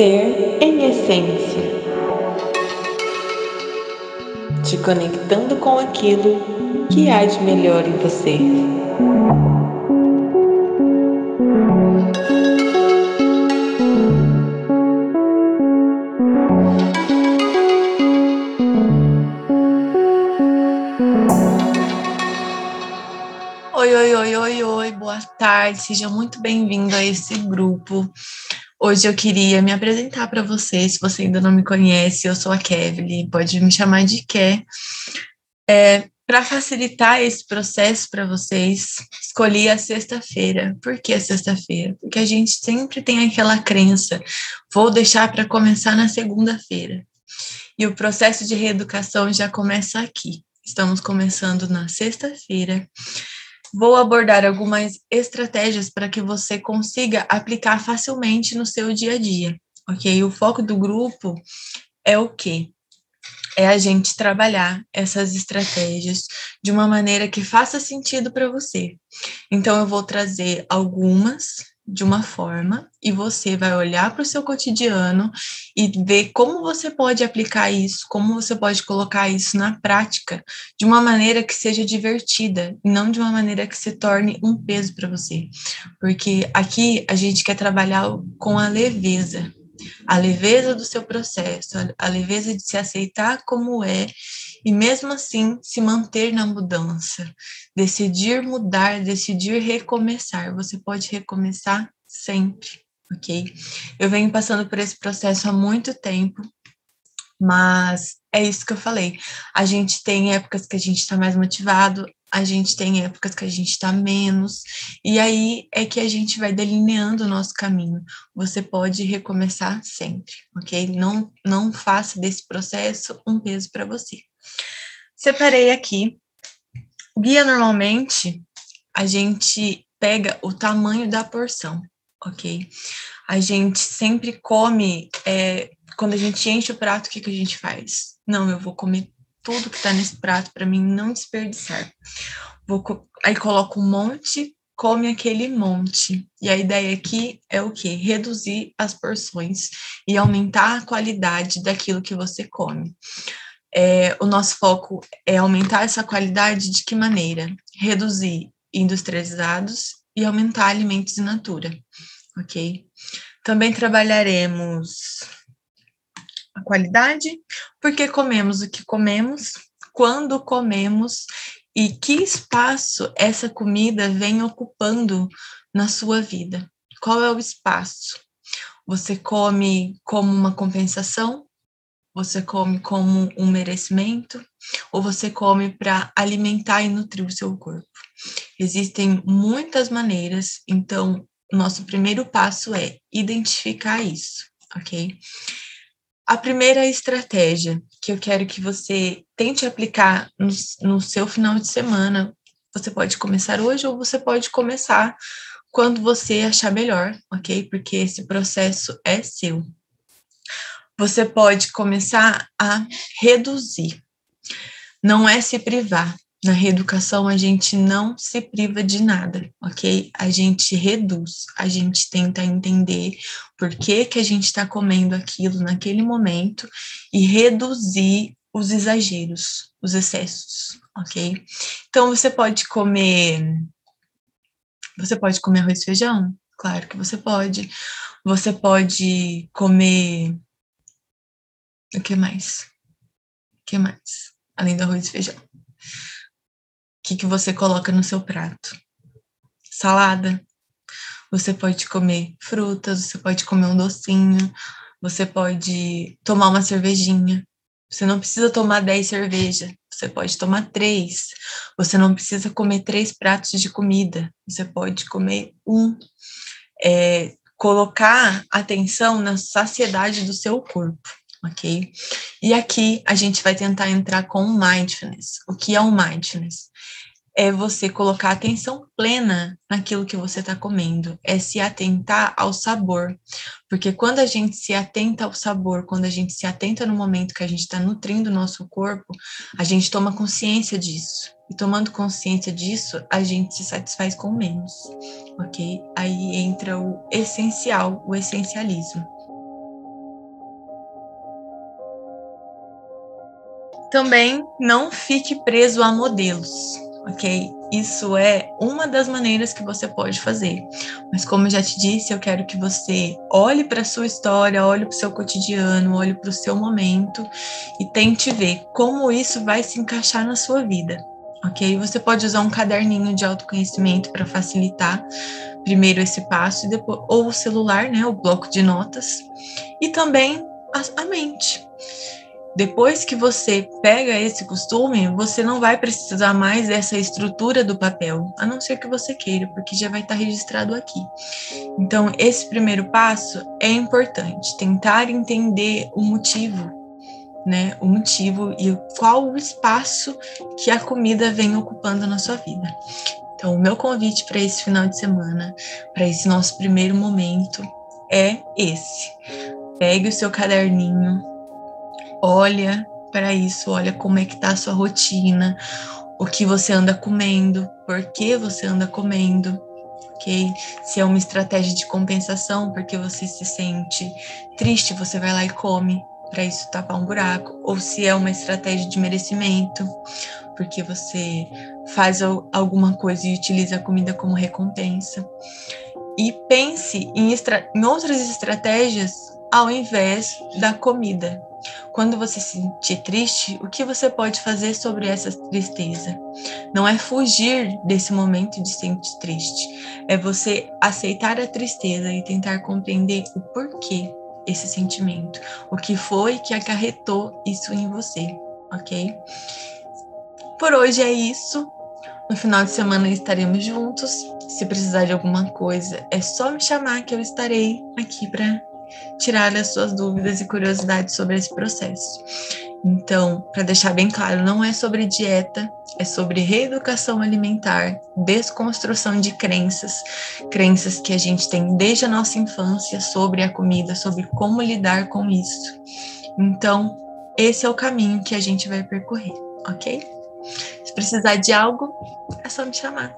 Ser em essência. Te conectando com aquilo que há de melhor em você. Oi, oi, oi, oi, oi, boa tarde, seja muito bem-vindo a esse grupo Hoje eu queria me apresentar para você, se você ainda não me conhece, eu sou a Kevin, pode me chamar de Ke. É, para facilitar esse processo para vocês, escolhi a sexta-feira. Por que a sexta-feira? Porque a gente sempre tem aquela crença, vou deixar para começar na segunda-feira. E o processo de reeducação já começa aqui. Estamos começando na sexta-feira Vou abordar algumas estratégias para que você consiga aplicar facilmente no seu dia a dia, ok? O foco do grupo é o quê? É a gente trabalhar essas estratégias de uma maneira que faça sentido para você. Então, eu vou trazer algumas de uma forma e você vai olhar para o seu cotidiano e ver como você pode aplicar isso, como você pode colocar isso na prática de uma maneira que seja divertida e não de uma maneira que se torne um peso para você. Porque aqui a gente quer trabalhar com a leveza, a leveza do seu processo, a leveza de se aceitar como é e mesmo assim se manter na mudança, decidir mudar, decidir recomeçar. Você pode recomeçar sempre, ok? Eu venho passando por esse processo há muito tempo, mas é isso que eu falei. A gente tem épocas que a gente está mais motivado, a gente tem épocas que a gente está menos, e aí é que a gente vai delineando o nosso caminho. Você pode recomeçar sempre, ok? Não, não faça desse processo um peso para você. Separei aqui. Guia normalmente a gente pega o tamanho da porção, ok? A gente sempre come, é, quando a gente enche o prato, o que, que a gente faz? Não, eu vou comer tudo que tá nesse prato para mim não desperdiçar. Vou, aí coloco um monte, come aquele monte. E a ideia aqui é o quê? Reduzir as porções e aumentar a qualidade daquilo que você come é, o nosso foco é aumentar essa qualidade de que maneira? Reduzir industrializados e aumentar alimentos in natura, ok? Também trabalharemos a qualidade, porque comemos o que comemos, quando comemos e que espaço essa comida vem ocupando na sua vida. Qual é o espaço? Você come como uma compensação? Você come como um merecimento ou você come para alimentar e nutrir o seu corpo? Existem muitas maneiras, então, nosso primeiro passo é identificar isso, ok? A primeira estratégia que eu quero que você tente aplicar no, no seu final de semana, você pode começar hoje ou você pode começar quando você achar melhor, ok? Porque esse processo é seu você pode começar a reduzir. Não é se privar. Na reeducação, a gente não se priva de nada, ok? A gente reduz, a gente tenta entender por que, que a gente está comendo aquilo naquele momento e reduzir os exageros, os excessos, ok? Então, você pode comer. Você pode comer arroz e feijão? Claro que você pode. Você pode comer o que mais? O que mais? Além do arroz e feijão. O que, que você coloca no seu prato? Salada. Você pode comer frutas, você pode comer um docinho, você pode tomar uma cervejinha. Você não precisa tomar 10 cervejas, você pode tomar três. Você não precisa comer três pratos de comida, você pode comer um. É, colocar atenção na saciedade do seu corpo ok? E aqui a gente vai tentar entrar com o mindfulness. O que é o mindfulness? É você colocar atenção plena naquilo que você está comendo, é se atentar ao sabor. Porque quando a gente se atenta ao sabor, quando a gente se atenta no momento que a gente está nutrindo o nosso corpo, a gente toma consciência disso. E tomando consciência disso, a gente se satisfaz com menos, ok? Aí entra o essencial, o essencialismo. Também não fique preso a modelos, ok? Isso é uma das maneiras que você pode fazer. Mas como eu já te disse, eu quero que você olhe para a sua história, olhe para o seu cotidiano, olhe para o seu momento e tente ver como isso vai se encaixar na sua vida. Ok? Você pode usar um caderninho de autoconhecimento para facilitar primeiro esse passo depois ou o celular, né, o bloco de notas, e também a, a mente. Depois que você pega esse costume, você não vai precisar mais dessa estrutura do papel, a não ser que você queira, porque já vai estar registrado aqui. Então, esse primeiro passo é importante, tentar entender o motivo, né? O motivo e qual o espaço que a comida vem ocupando na sua vida. Então, o meu convite para esse final de semana, para esse nosso primeiro momento, é esse. Pegue o seu caderninho, olha para isso, olha como é que tá a sua rotina, o que você anda comendo, por que você anda comendo, ok? Se é uma estratégia de compensação, porque você se sente triste, você vai lá e come para isso tapar um buraco, ou se é uma estratégia de merecimento, porque você faz alguma coisa e utiliza a comida como recompensa. E pense em, em outras estratégias ao invés da comida. Quando você se sentir triste, o que você pode fazer sobre essa tristeza? Não é fugir desse momento de sentir triste, é você aceitar a tristeza e tentar compreender o porquê esse sentimento, o que foi que acarretou isso em você, ok? Por hoje é isso. No final de semana estaremos juntos. Se precisar de alguma coisa, é só me chamar que eu estarei aqui para tirar as suas dúvidas e curiosidades sobre esse processo. Então, para deixar bem claro, não é sobre dieta, é sobre reeducação alimentar, desconstrução de crenças, crenças que a gente tem desde a nossa infância sobre a comida, sobre como lidar com isso. Então, esse é o caminho que a gente vai percorrer, ok? Se precisar de algo, é só me chamar.